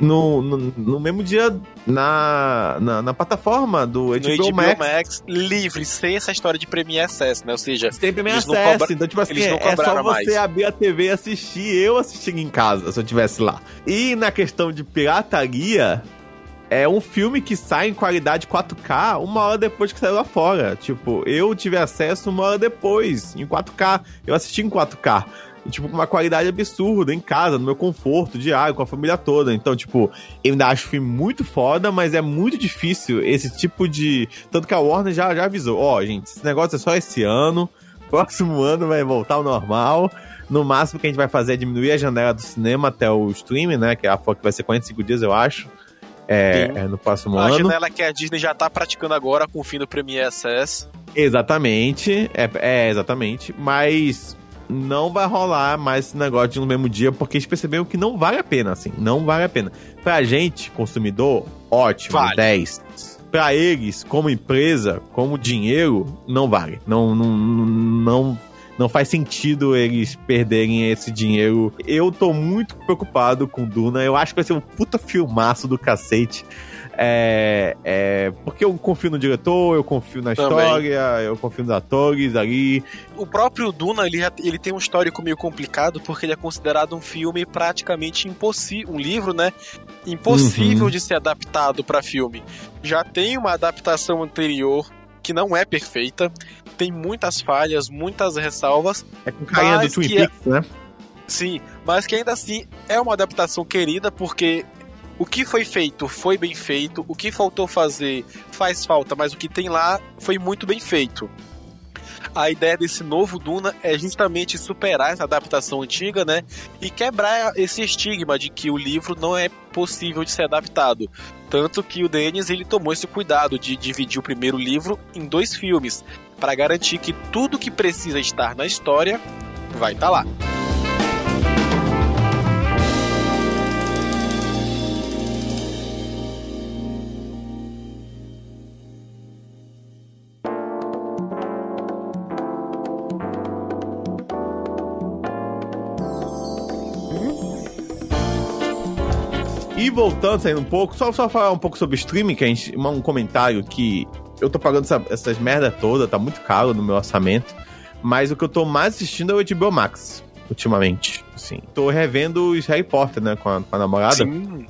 Speaker 2: no, no, no, mesmo dia na, na, na plataforma do HBO, HBO Max.
Speaker 1: Max. livre, sem essa história de Premier Access, né? Ou seja,
Speaker 2: sem Premier Access. Cobra... Então, tipo assim, é só você mais. abrir a TV e assistir. Eu assistindo em casa, se eu tivesse lá. E na questão de pirataria, é um filme que sai em qualidade 4K uma hora depois que saiu lá fora. Tipo, eu tive acesso uma hora depois, em 4K. Eu assisti em 4K. E, tipo, com uma qualidade absurda, em casa, no meu conforto diário, com a família toda. Então, tipo, eu ainda acho o filme muito foda, mas é muito difícil esse tipo de. Tanto que a Warner já, já avisou: ó, oh, gente, esse negócio é só esse ano, próximo ano vai voltar ao normal. No máximo que a gente vai fazer é diminuir a janela do cinema até o streaming, né? Que é a que vai ser 45 dias, eu acho. É, é, no próximo a ano. A
Speaker 1: janela que a Disney já tá praticando agora com o fim do Premier Access.
Speaker 2: Exatamente, é, é, exatamente, mas não vai rolar mais esse negócio de no mesmo dia, porque eles perceberam que não vale a pena, assim, não vale a pena. Pra gente, consumidor, ótimo, vale. 10. Pra eles, como empresa, como dinheiro, não vale. Não, não, não não faz sentido eles perderem esse dinheiro. Eu tô muito preocupado com Duna. Eu acho que vai ser um puta filmaço do cacete. É, é, porque eu confio no diretor, eu confio na Também. história, eu confio nos atores ali.
Speaker 1: O próprio Duna, ele, ele tem um histórico meio complicado, porque ele é considerado um filme praticamente impossível, um livro, né? Impossível uhum. de ser adaptado para filme. Já tem uma adaptação anterior que não é perfeita, tem muitas falhas, muitas ressalvas.
Speaker 2: É com carinha do Twin é Peaks, é... né?
Speaker 1: Sim, mas que ainda assim é uma adaptação querida, porque o que foi feito foi bem feito, o que faltou fazer faz falta, mas o que tem lá foi muito bem feito. A ideia desse novo Duna é justamente superar essa adaptação antiga, né? E quebrar esse estigma de que o livro não é possível de ser adaptado. Tanto que o Denis ele tomou esse cuidado de dividir o primeiro livro em dois filmes, para garantir que tudo que precisa estar na história vai estar tá lá.
Speaker 2: Voltando, saindo um pouco, só, só falar um pouco sobre streaming, que a gente, um comentário que eu tô pagando essa, essas merda toda, tá muito caro no meu orçamento, mas o que eu tô mais assistindo é o HBO Max, ultimamente, assim. Tô revendo os Harry Potter, né, com a, com a namorada. Sim.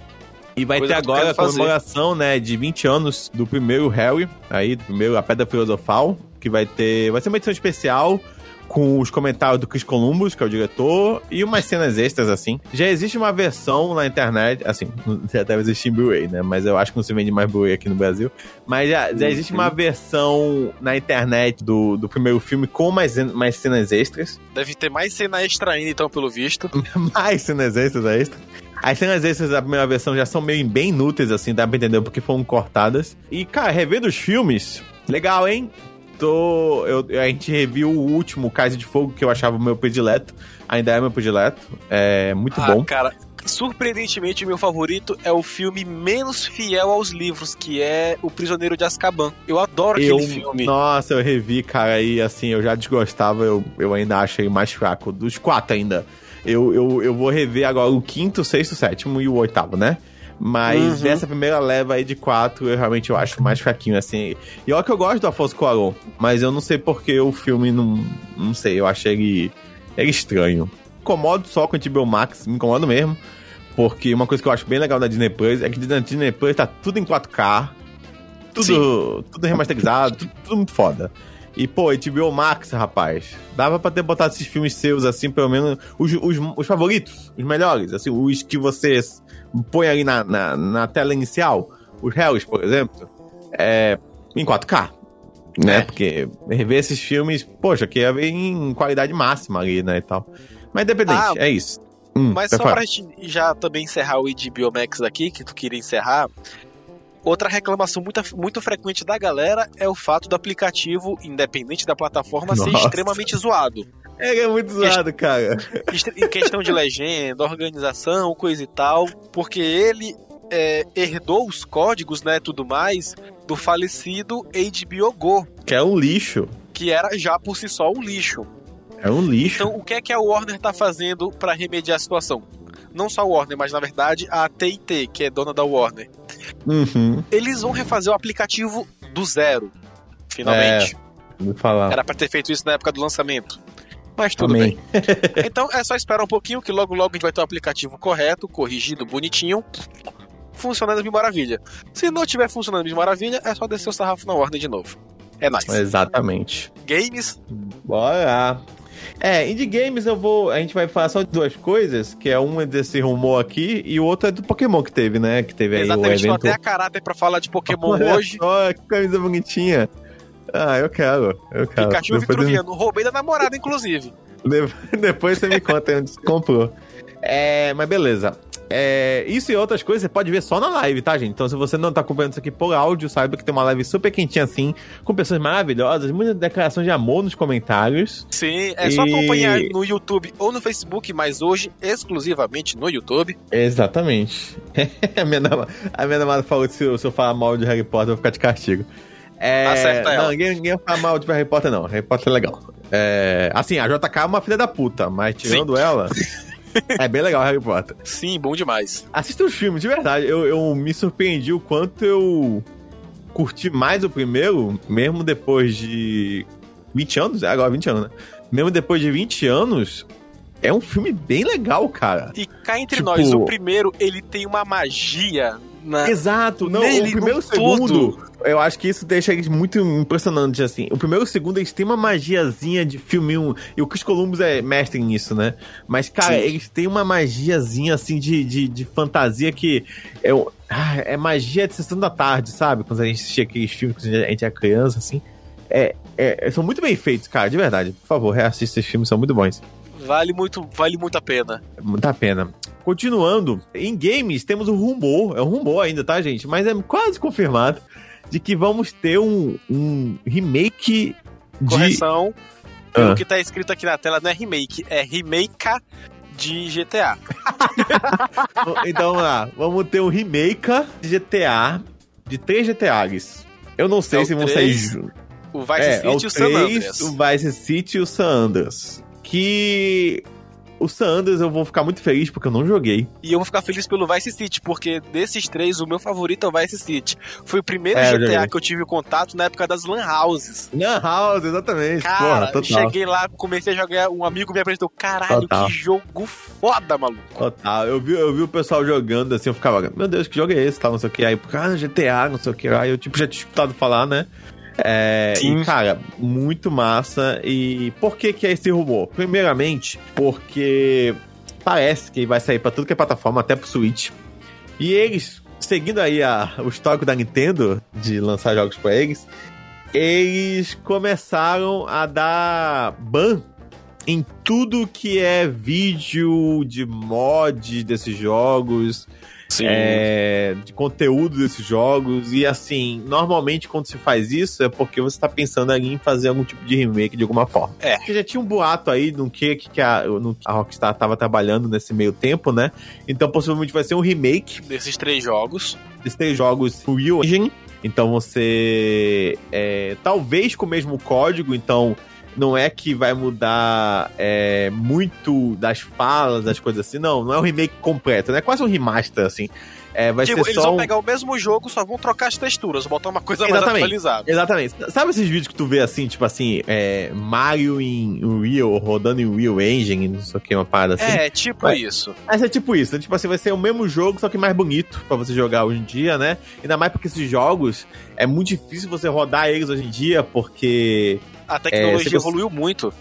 Speaker 2: E vai Coisa ter agora a comemoração, né, de 20 anos do primeiro Harry, aí, do primeiro A Pedra Filosofal, que vai ter, vai ser uma edição especial com os comentários do Chris Columbus, que é o diretor, e umas cenas extras, assim. Já existe uma versão na internet, assim, já deve existir em Blu-ray, né? Mas eu acho que não se vende mais Blu-ray aqui no Brasil. Mas já, já existe uma versão na internet do, do primeiro filme com mais, mais cenas extras.
Speaker 1: Deve ter mais cena extra ainda, então, pelo visto.
Speaker 2: mais cenas extras extra. As cenas extras da primeira versão já são meio bem inúteis, assim, dá pra entender porque foram cortadas. E, cara, revendo os filmes, legal, hein? Tô. Eu, a gente reviu o último Casa de Fogo, que eu achava o meu predileto. Ainda é meu predileto. É muito ah, bom.
Speaker 1: Cara, surpreendentemente, meu favorito é o filme menos fiel aos livros, que é O Prisioneiro de Azkaban. Eu adoro
Speaker 2: eu,
Speaker 1: aquele filme.
Speaker 2: Nossa, eu revi, cara, e assim, eu já desgostava, eu, eu ainda achei mais fraco. Dos quatro ainda. Eu, eu, eu vou rever agora o quinto, o sexto, o sétimo e o oitavo, né? Mas uhum. dessa primeira leva aí de quatro, eu realmente eu acho mais fraquinho, assim. E olha que eu gosto do Afonso Cuarón, mas eu não sei porque o filme não... Não sei, eu achei ele, ele estranho. Incomodo só com o HBO Max, me incomodo mesmo. Porque uma coisa que eu acho bem legal da Disney Plus é que na Disney Plus tá tudo em 4K, tudo, tudo remasterizado, tudo, tudo, muito foda. E, pô, HBO Max, rapaz, dava pra ter botado esses filmes seus, assim, pelo menos, os, os, os favoritos, os melhores, assim, os que vocês põe ali na, na, na tela inicial, os Hells, por exemplo, é, em 4K. Né? É. Porque rever esses filmes, poxa, que ia ver em qualidade máxima ali, né? E tal. Mas independente, ah, é isso.
Speaker 1: Hum, mas só falar. pra gente já também encerrar o HBO Max aqui, que tu queria encerrar. Outra reclamação muito, muito frequente da galera é o fato do aplicativo, independente da plataforma, Nossa. ser extremamente zoado.
Speaker 2: É, é muito zoado, cara.
Speaker 1: Em questão de legenda, organização, coisa e tal, porque ele é, herdou os códigos, né, tudo mais, do falecido HBO Go.
Speaker 2: Que é um lixo.
Speaker 1: Que era já por si só um lixo.
Speaker 2: É um lixo.
Speaker 1: Então, o que é que a Warner tá fazendo para remediar a situação? Não só a Warner, mas na verdade a TIT, que é dona da Warner.
Speaker 2: Uhum.
Speaker 1: Eles vão refazer o aplicativo do zero, finalmente.
Speaker 2: É, falar.
Speaker 1: Era pra ter feito isso na época do lançamento. Mas tudo Amém. bem. então é só esperar um pouquinho que logo logo a gente vai ter o aplicativo correto, corrigido, bonitinho, funcionando de maravilha. Se não estiver funcionando de maravilha, é só descer o sarrafo na ordem de novo. É nóis.
Speaker 2: Nice. Exatamente.
Speaker 1: Games.
Speaker 2: Bora. É, indie games eu vou. A gente vai falar só de duas coisas, que é uma desse rumor aqui e o outro é do Pokémon que teve, né? Que teve
Speaker 1: Exatamente,
Speaker 2: aí o evento.
Speaker 1: até a caráter pra falar de Pokémon Olha hoje.
Speaker 2: Só, que camisa bonitinha. Ah, eu quero. Eu quero.
Speaker 1: Pikachu Depois Vitruviano. Eu... Roubei da namorada, inclusive.
Speaker 2: Depois você me conta onde você comprou. É, mas beleza. É, isso e outras coisas você pode ver só na live, tá, gente? Então, se você não tá acompanhando isso aqui por áudio, saiba que tem uma live super quentinha assim, com pessoas maravilhosas, muitas declarações de amor nos comentários.
Speaker 1: Sim, é e... só acompanhar no YouTube ou no Facebook, mas hoje exclusivamente no YouTube.
Speaker 2: Exatamente. a, minha namorada, a minha namorada falou que se eu, se eu falar mal de Harry Potter, eu vou ficar de castigo. É, Acerta ela. Não, ninguém, ninguém fala mal de Harry Potter, não. Harry Potter é legal. É, assim, a JK é uma filha da puta, mas tirando Sim. ela. é bem legal Harry Potter.
Speaker 1: Sim, bom demais.
Speaker 2: Assista os filmes, de verdade. Eu, eu me surpreendi o quanto eu curti mais o primeiro, mesmo depois de 20 anos. É agora 20 anos, né? Mesmo depois de 20 anos, é um filme bem legal, cara.
Speaker 1: E cá entre tipo... nós, o primeiro, ele tem uma magia
Speaker 2: na... Exato, não, Nele, o primeiro e segundo, tudo. eu acho que isso deixa muito impressionante, assim. O primeiro e o segundo, eles têm uma magiazinha de filminho, e o Chris Columbus é mestre nisso, né? Mas, cara, Sim. eles têm uma magiazinha, assim, de, de, de fantasia que é, é magia de sessão da tarde, sabe? Quando a gente assistia aqueles filmes quando a gente era criança, assim. É, é, são muito bem feitos, cara, de verdade. Por favor, reassista esses filmes, são muito bons.
Speaker 1: Vale muito, vale muito a pena.
Speaker 2: Muita pena. Continuando, em games temos um rumor, é um rumor ainda, tá, gente? Mas é quase confirmado de que vamos ter um, um remake de.
Speaker 1: Correção. Ah. O que tá escrito aqui na tela não é remake, é remake de GTA.
Speaker 2: então vamos lá, vamos ter um remake de GTA, de três GTAs. Eu não sei é se vão sair.
Speaker 1: O Vice é, City e o San Andreas.
Speaker 2: O Vice City e o San Andreas que o Sanders eu vou ficar muito feliz porque eu não joguei.
Speaker 1: E eu vou ficar feliz pelo Vice City, porque desses três, o meu favorito é o Vice City. Foi o primeiro é, GTA que eu tive contato na época das Lan Houses.
Speaker 2: Lan House, exatamente.
Speaker 1: Cara, Porra, cheguei lá, comecei a jogar, um amigo me apresentou, caralho, total. que jogo foda, maluco.
Speaker 2: Total, eu vi, eu vi o pessoal jogando assim, eu ficava, meu Deus, que jogo é esse, tal, não sei o que. Aí, cara, GTA, não sei o que. Aí eu, tipo, já tinha escutado falar, né? É, e, cara, muito massa. E por que que é esse rumor? Primeiramente, porque parece que vai sair para tudo que é plataforma, até pro Switch. E eles, seguindo aí a, o histórico da Nintendo de lançar jogos para eles, eles começaram a dar ban em tudo que é vídeo de mod desses jogos, é, de conteúdo desses jogos. E assim, normalmente quando se faz isso é porque você tá pensando ali em fazer algum tipo de remake de alguma forma. É. Porque já tinha um boato aí no que, que a, no, a Rockstar tava trabalhando nesse meio tempo, né? Então possivelmente vai ser um remake.
Speaker 1: Desses três jogos.
Speaker 2: Desses três jogos Real Engine. Então você. É, talvez com o mesmo código, então não é que vai mudar é, muito das falas, das coisas assim, não, não é um remake completo, né? É quase um remaster, assim. É, vai tipo, ser
Speaker 1: eles
Speaker 2: só
Speaker 1: vão um... pegar o mesmo jogo, só vão trocar as texturas, botar uma coisa exatamente, mais atualizada.
Speaker 2: Exatamente. Sabe esses vídeos que tu vê assim, tipo assim, é, Mario em Real, rodando em Real Engine, não sei o que, uma parada assim?
Speaker 1: É, tipo vai, isso.
Speaker 2: Essa é tipo isso. Tipo assim, vai ser o mesmo jogo, só que mais bonito pra você jogar hoje em dia, né? Ainda mais porque esses jogos é muito difícil você rodar eles hoje em dia, porque.
Speaker 1: A tecnologia é, evoluiu muito.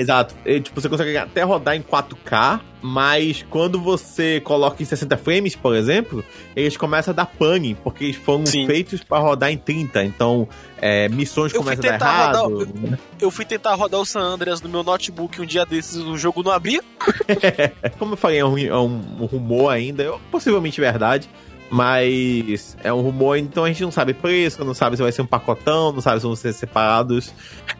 Speaker 2: Exato. E, tipo, você consegue até rodar em 4K, mas quando você coloca em 60 frames, por exemplo, eles começam a dar pane, porque eles foram Sim. feitos para rodar em 30. Então, é, missões eu começam a dar errado.
Speaker 1: Rodar, eu, eu, fui tentar rodar o San Andreas no meu notebook um dia desses, o jogo não abria.
Speaker 2: Como eu falei, é um, é um rumor ainda, é possivelmente verdade. Mas é um rumor, então a gente não sabe preço, não sabe se vai ser um pacotão, não sabe se vão ser separados.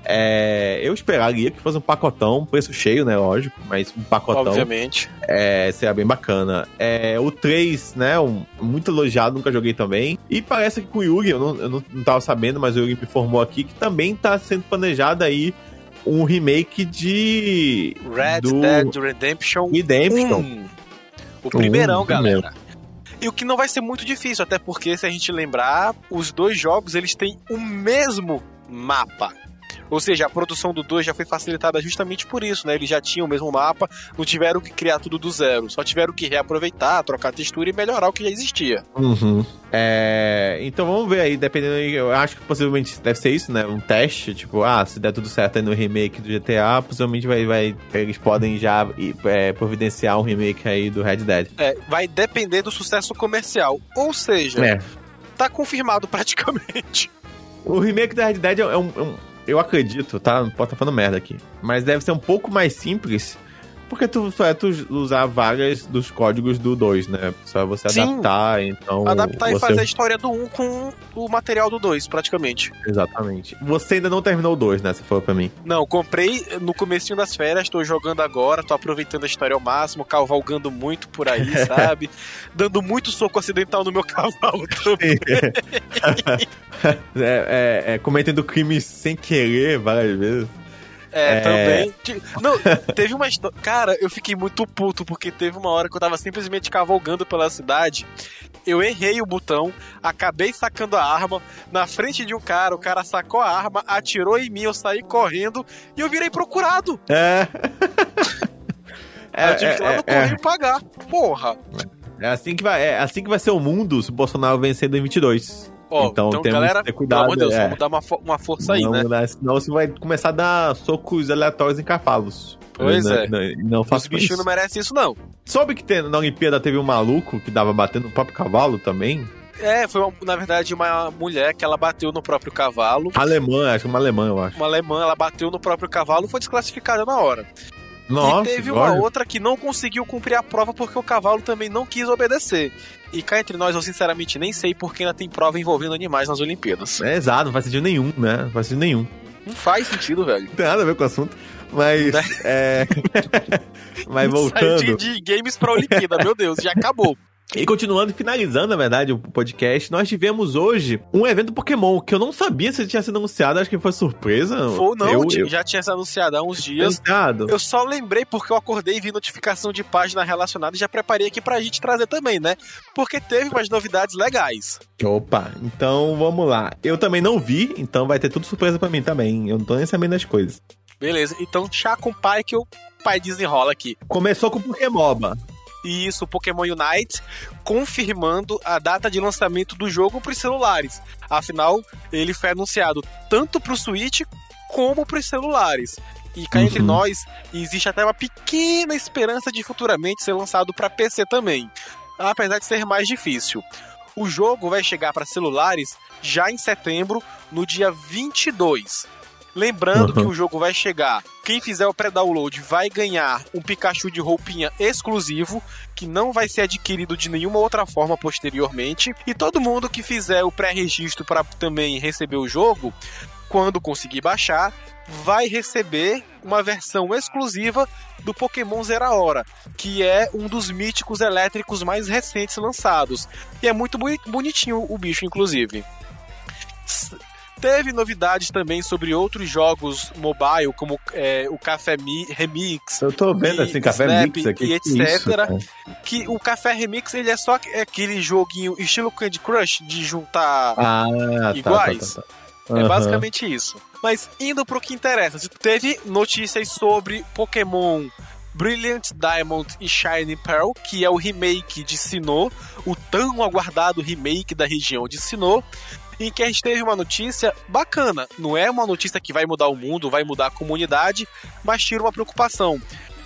Speaker 2: É, eu esperaria que fosse um pacotão, preço cheio, né? Lógico, mas um pacotão.
Speaker 1: Obviamente.
Speaker 2: É, seria bem bacana. É, o 3, né? Um, muito elogiado, nunca joguei também. E parece que com o Yugi, eu não, eu não, não tava sabendo, mas o Yugi me informou aqui que também tá sendo planejado aí um remake de.
Speaker 1: Red do... Dead Redemption.
Speaker 2: Redemption.
Speaker 1: Um. O primeirão, um, galera. E o que não vai ser muito difícil, até porque se a gente lembrar, os dois jogos eles têm o mesmo mapa. Ou seja, a produção do 2 já foi facilitada justamente por isso, né? Eles já tinham o mesmo mapa, não tiveram que criar tudo do zero, só tiveram que reaproveitar, trocar textura e melhorar o que já existia.
Speaker 2: Uhum. É... Então vamos ver aí, dependendo. Eu acho que possivelmente deve ser isso, né? Um teste, tipo, ah, se der tudo certo aí no remake do GTA, possivelmente vai, vai eles podem já é, providenciar um remake aí do Red Dead.
Speaker 1: É, vai depender do sucesso comercial. Ou seja, é. tá confirmado praticamente.
Speaker 2: O remake da Red Dead é um, é um eu acredito, tá? Não posso estar falando merda aqui. Mas deve ser um pouco mais simples porque tu só é tu usar vagas dos códigos do 2, né? Só é você Sim, adaptar, então.
Speaker 1: Adaptar
Speaker 2: você...
Speaker 1: e fazer a história do 1 um com o material do 2, praticamente.
Speaker 2: Exatamente. Você ainda não terminou o 2, né? Você falou pra mim.
Speaker 1: Não, comprei no comecinho das férias, tô jogando agora, tô aproveitando a história ao máximo, cavalgando muito por aí, sabe? Dando muito soco acidental no meu cavalo também.
Speaker 2: é, é, é, cometendo crimes sem querer várias vezes.
Speaker 1: É, é, também. Não, teve uma história. Cara, eu fiquei muito puto, porque teve uma hora que eu tava simplesmente cavalgando pela cidade. Eu errei o botão, acabei sacando a arma na frente de um cara, o cara sacou a arma, atirou em mim, eu saí correndo e eu virei procurado.
Speaker 2: É.
Speaker 1: é eu tive que ir lá no é, é, correio pagar. Porra.
Speaker 2: É assim, que vai, é assim que vai ser o mundo se o Bolsonaro vencer em 22. Oh, então, então temos galera, que ter cuidado. Pelo amor de Deus,
Speaker 1: é. vamos dar uma, uma força aí, né?
Speaker 2: Dar, senão você vai começar a dar socos aleatórios em cavalos.
Speaker 1: Pois
Speaker 2: não,
Speaker 1: é.
Speaker 2: Não, não faço
Speaker 1: Os bichinhos não merecem isso, não.
Speaker 2: Soube que tem, na Olimpíada teve um maluco que dava batendo no próprio cavalo também?
Speaker 1: É, foi uma, na verdade uma mulher que ela bateu no próprio cavalo.
Speaker 2: Alemã, acho que uma alemã, eu acho.
Speaker 1: Uma alemã, ela bateu no próprio cavalo e foi desclassificada na hora.
Speaker 2: Nossa,
Speaker 1: e teve uma outra que não conseguiu cumprir a prova porque o cavalo também não quis obedecer. E cá entre nós, eu sinceramente nem sei porque ainda tem prova envolvendo animais nas Olimpíadas.
Speaker 2: É exato, não faz sentido nenhum, né? Não faz sentido nenhum.
Speaker 1: Não faz sentido, velho. Não
Speaker 2: tem nada a ver com o assunto. Mas. Né? É... Mas voltando.
Speaker 1: Saiu de, de games pra Olimpíada, meu Deus, já acabou.
Speaker 2: E continuando, finalizando, na verdade, o podcast, nós tivemos hoje um evento Pokémon que eu não sabia se tinha sido anunciado, acho que foi surpresa.
Speaker 1: Foi, não, eu, eu... já tinha sido anunciado há uns dias.
Speaker 2: Anunciado.
Speaker 1: Eu só lembrei porque eu acordei e vi notificação de página relacionada e já preparei aqui pra gente trazer também, né? Porque teve umas novidades legais.
Speaker 2: Opa, então vamos lá. Eu também não vi, então vai ter tudo surpresa para mim também. Eu não tô nem sabendo das coisas.
Speaker 1: Beleza, então chá com o pai que o pai desenrola aqui.
Speaker 2: Começou com o Pokémoba.
Speaker 1: Isso, Pokémon Unite, confirmando a data de lançamento do jogo para os celulares. Afinal, ele foi anunciado tanto para o Switch como para os celulares. E cá uhum. entre nós, existe até uma pequena esperança de futuramente ser lançado para PC também, apesar de ser mais difícil. O jogo vai chegar para celulares já em setembro, no dia 22. Lembrando uhum. que o jogo vai chegar. Quem fizer o pré-download vai ganhar um Pikachu de roupinha exclusivo, que não vai ser adquirido de nenhuma outra forma posteriormente. E todo mundo que fizer o pré-registro para também receber o jogo, quando conseguir baixar, vai receber uma versão exclusiva do Pokémon Zera Hora, que é um dos míticos elétricos mais recentes lançados. E é muito bonitinho o bicho, inclusive. Teve novidades também sobre outros jogos mobile, como é, o Café Mi, Remix.
Speaker 2: Eu tô vendo assim, Café Snap, Mix aqui.
Speaker 1: E etc. Isso, que o Café Remix ele é só aquele joguinho estilo Candy Crush de juntar
Speaker 2: ah,
Speaker 1: iguais.
Speaker 2: Tá, tá, tá, uhum.
Speaker 1: É basicamente isso. Mas indo pro que interessa, teve notícias sobre Pokémon Brilliant Diamond e Shining Pearl, que é o remake de Sinnoh, o tão aguardado remake da região de Sinnoh em que a gente teve uma notícia bacana. Não é uma notícia que vai mudar o mundo, vai mudar a comunidade, mas tira uma preocupação.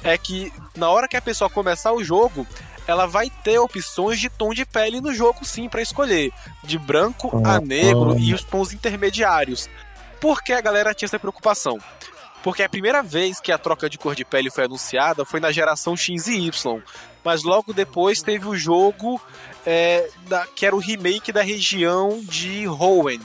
Speaker 1: É que na hora que a pessoa começar o jogo, ela vai ter opções de tom de pele no jogo sim para escolher, de branco a negro e os tons intermediários. Por que a galera tinha essa preocupação? Porque a primeira vez que a troca de cor de pele foi anunciada foi na geração X e Y, mas logo depois teve o jogo é, da, que era o remake da região de Hoenn.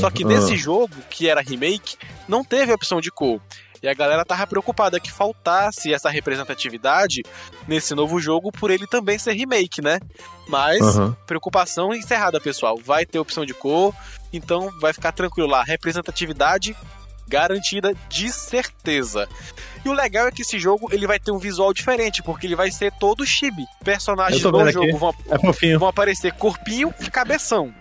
Speaker 1: Só que nesse jogo, que era remake, não teve opção de cor. E a galera tava preocupada que faltasse essa representatividade nesse novo jogo por ele também ser remake, né? Mas uhum. preocupação encerrada, pessoal. Vai ter opção de cor, então vai ficar tranquilo lá. Representatividade garantida de certeza. E o legal é que esse jogo ele vai ter um visual diferente, porque ele vai ser todo chibi. Personagens do jogo vão,
Speaker 2: é
Speaker 1: vão aparecer corpinho e cabeção.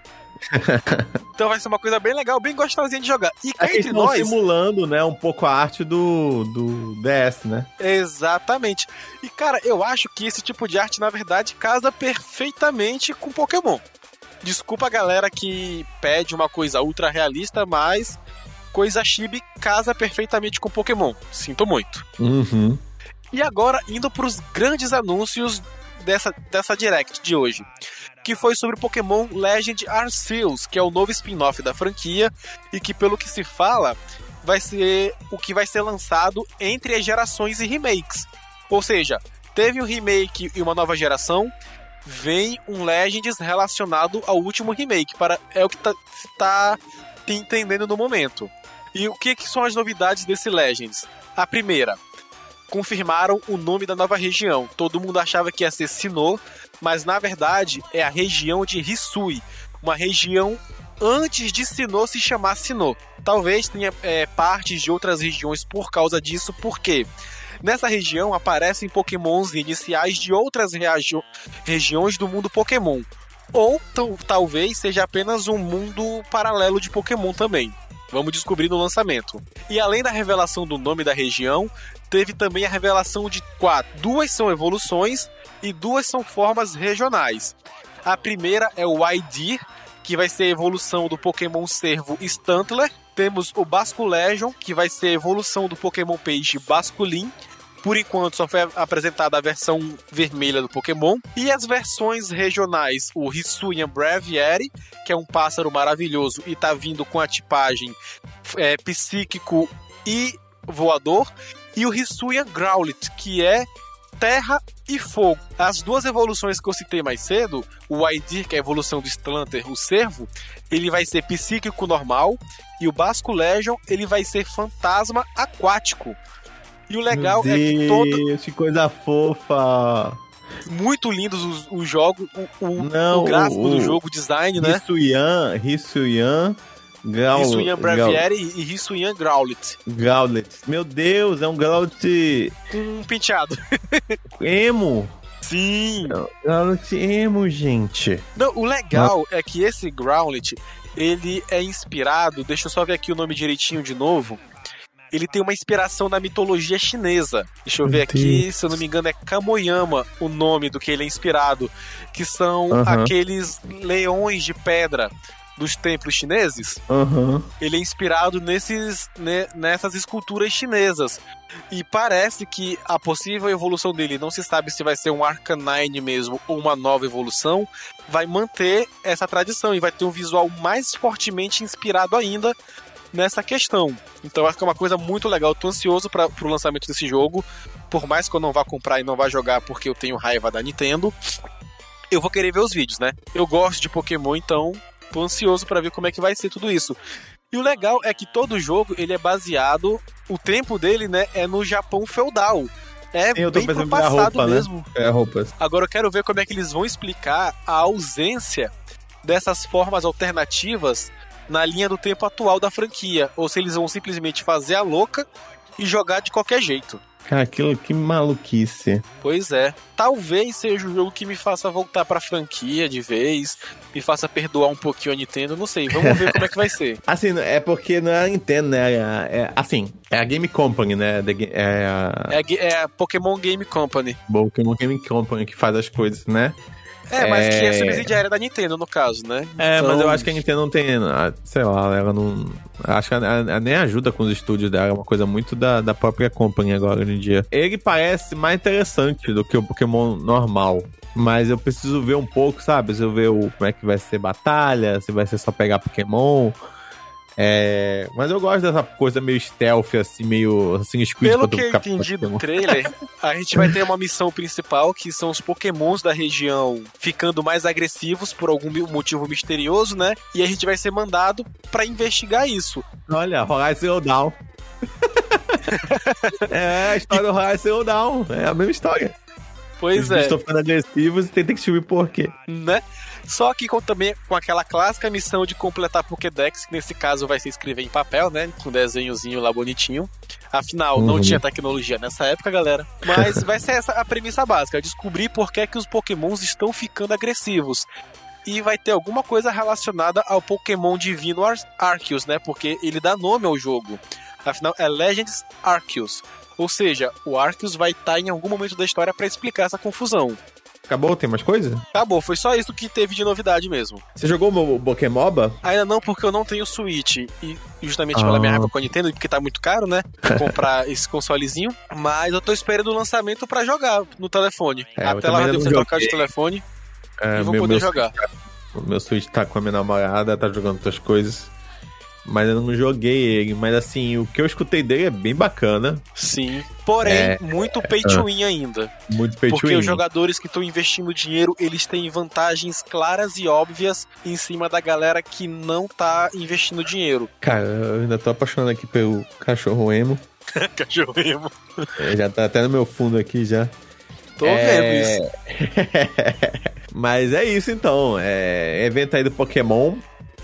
Speaker 1: então vai ser uma coisa bem legal, bem gostosinha de jogar. E cá
Speaker 2: é entre nós. simulando, né, um pouco a arte do, do DS, né?
Speaker 1: Exatamente. E cara, eu acho que esse tipo de arte, na verdade, casa perfeitamente com Pokémon. Desculpa a galera que pede uma coisa ultra realista, mas coisa chibi casa perfeitamente com Pokémon. Sinto muito.
Speaker 2: Uhum.
Speaker 1: E agora, indo para os grandes anúncios dessa, dessa Direct de hoje, que foi sobre Pokémon Legend Arceus, que é o novo spin-off da franquia e que, pelo que se fala, vai ser o que vai ser lançado entre as gerações e remakes. Ou seja, teve um remake e uma nova geração, vem um Legends relacionado ao último remake, para é o que tá, tá entendendo no momento. E o que, que são as novidades desse Legends? A primeira, confirmaram o nome da nova região. Todo mundo achava que ia ser Sinnoh, mas na verdade é a região de Hisui, uma região antes de Sinnoh se chamar Sinnoh. Talvez tenha é, partes de outras regiões por causa disso, porque nessa região aparecem pokémons iniciais de outras regiões do mundo Pokémon. Ou talvez seja apenas um mundo paralelo de Pokémon também. Vamos descobrir no lançamento. E além da revelação do nome da região, teve também a revelação de quatro. Duas são evoluções e duas são formas regionais. A primeira é o ID, que vai ser a evolução do Pokémon Servo Stantler. Temos o Basculegion, que vai ser a evolução do Pokémon Peixe Basculin. Por enquanto só foi apresentada a versão vermelha do Pokémon. E as versões regionais, o Hisuian Braviary, que é um pássaro maravilhoso e tá vindo com a tipagem é, psíquico e voador. E o Hisuian Growlit, que é terra e fogo. As duas evoluções que eu citei mais cedo, o Aidir, que é a evolução do Stlanter, o Servo, ele vai ser psíquico normal, e o Basco Legion, ele vai ser fantasma aquático. E o legal
Speaker 2: Meu
Speaker 1: é que todo.
Speaker 2: Deus, que coisa fofa!
Speaker 1: Muito lindos os, os jogos, o, o, Não, o gráfico o, do jogo, o design, né?
Speaker 2: Rissuyan, Rissuyan
Speaker 1: Growl, Hisuian Bravieri e Hisuian Growlit.
Speaker 2: Growlit. Meu Deus, é um Growlit...
Speaker 1: Com um penteado.
Speaker 2: Emo.
Speaker 1: Sim.
Speaker 2: Growlit emo, gente.
Speaker 1: Não, o legal é que esse Growlit, ele é inspirado... Deixa eu só ver aqui o nome direitinho de novo ele tem uma inspiração na mitologia chinesa. Deixa eu ver aqui, se eu não me engano, é Kamoyama o nome do que ele é inspirado, que são uhum. aqueles leões de pedra dos templos chineses,
Speaker 2: uhum.
Speaker 1: ele é inspirado nesses, né, nessas esculturas chinesas. E parece que a possível evolução dele, não se sabe se vai ser um Arcanine mesmo ou uma nova evolução, vai manter essa tradição e vai ter um visual mais fortemente inspirado ainda nessa questão. Então acho que é uma coisa muito legal. Eu tô ansioso para o lançamento desse jogo. Por mais que eu não vá comprar e não vá jogar porque eu tenho raiva da Nintendo, eu vou querer ver os vídeos, né? Eu gosto de Pokémon, então Tô ansioso para ver como é que vai ser tudo isso. E o legal é que todo jogo ele é baseado, o tempo dele, né, é no Japão feudal. É eu tô bem pro passado roupa, né? mesmo.
Speaker 2: Né? É, roupas.
Speaker 1: Agora eu quero ver como é que eles vão explicar a ausência dessas formas alternativas na linha do tempo atual da franquia, ou se eles vão simplesmente fazer a louca e jogar de qualquer jeito.
Speaker 2: Cara, aquilo que maluquice.
Speaker 1: Pois é. Talvez seja o jogo que me faça voltar pra franquia de vez, me faça perdoar um pouquinho a Nintendo, não sei. Vamos ver como é que vai ser.
Speaker 2: Assim, é porque não é a Nintendo, né? É, é, assim, é a Game Company, né?
Speaker 1: É a... É, a, é a Pokémon Game Company.
Speaker 2: Pokémon Game Company que faz as coisas, né?
Speaker 1: É, mas é... que é subsidiária da Nintendo, no caso, né?
Speaker 2: É, então... mas eu acho que a Nintendo não tem. Ah, sei lá, ela não. Acho que ela, nem ajuda com os estúdios dela, é uma coisa muito da, da própria company agora hoje em dia. Ele parece mais interessante do que o Pokémon normal. Mas eu preciso ver um pouco, sabe? Se eu ver o, como é que vai ser batalha, se vai ser só pegar Pokémon. É, mas eu gosto dessa coisa meio stealth, assim, meio assim,
Speaker 1: Squid Pelo que eu entendi do trailer, a gente vai ter uma missão principal que são os pokémons da região ficando mais agressivos por algum motivo misterioso, né? E a gente vai ser mandado para investigar isso.
Speaker 2: Olha, Horizon Down. é a história do Horizon Down, é a mesma história.
Speaker 1: Pois
Speaker 2: Os
Speaker 1: é.
Speaker 2: Estão ficando agressivos e tem que descobrir por quê.
Speaker 1: Né? Só que com, também com aquela clássica missão de completar Pokédex, que nesse caso vai ser escrever em papel, né? Com um desenhozinho lá bonitinho. Afinal, uhum. não tinha tecnologia nessa época, galera. Mas vai ser essa a premissa básica: descobrir por que, é que os Pokémons estão ficando agressivos. E vai ter alguma coisa relacionada ao Pokémon Divino Ar Arceus, né? Porque ele dá nome ao jogo. Afinal, é Legends Arceus. Ou seja, o Arceus vai estar tá em algum momento da história para explicar essa confusão.
Speaker 2: Acabou? Tem mais coisa?
Speaker 1: Acabou, foi só isso que teve de novidade mesmo.
Speaker 2: Você jogou o Pokémoba?
Speaker 1: Ainda não, porque eu não tenho Switch. E justamente ah. pela minha raiva com a Nintendo, porque tá muito caro, né? Comprar esse consolezinho. Mas eu tô esperando o lançamento para jogar no telefone. É, Até lá eu devo ter trocado de telefone. É, e vou meu, poder meu jogar. Switch,
Speaker 2: o meu Switch tá com a minha namorada, tá jogando outras coisas mas eu não joguei ele. Mas assim, o que eu escutei dele é bem bacana.
Speaker 1: Sim. Porém, é, muito pay to win ainda.
Speaker 2: Muito pay to win.
Speaker 1: Porque os jogadores que estão investindo dinheiro, eles têm vantagens claras e óbvias em cima da galera que não tá investindo dinheiro.
Speaker 2: Cara, eu ainda tô apaixonado aqui pelo cachorro emo.
Speaker 1: cachorro emo.
Speaker 2: É, já tá até no meu fundo aqui já.
Speaker 1: Tô é... vendo isso.
Speaker 2: Mas é isso então. É evento aí do Pokémon.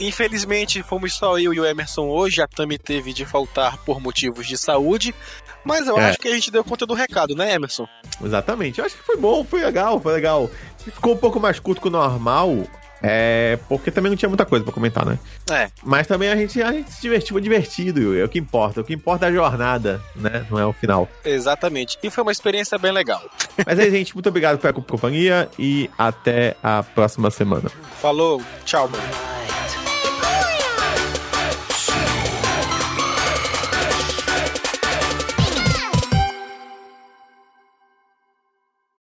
Speaker 1: Infelizmente, fomos só eu e o Emerson hoje. A Tami teve de faltar por motivos de saúde. Mas eu é. acho que a gente deu conta do recado, né, Emerson?
Speaker 2: Exatamente. Eu acho que foi bom, foi legal, foi legal. Ficou um pouco mais curto que o normal. É, porque também não tinha muita coisa para comentar, né?
Speaker 1: É.
Speaker 2: Mas também a gente, a gente se divertiu, foi divertido, é o que importa. O que importa é a jornada, né? Não é o final.
Speaker 1: Exatamente. E foi uma experiência bem legal.
Speaker 2: Mas aí, gente, muito obrigado pela companhia e até a próxima semana.
Speaker 1: Falou, tchau, mano.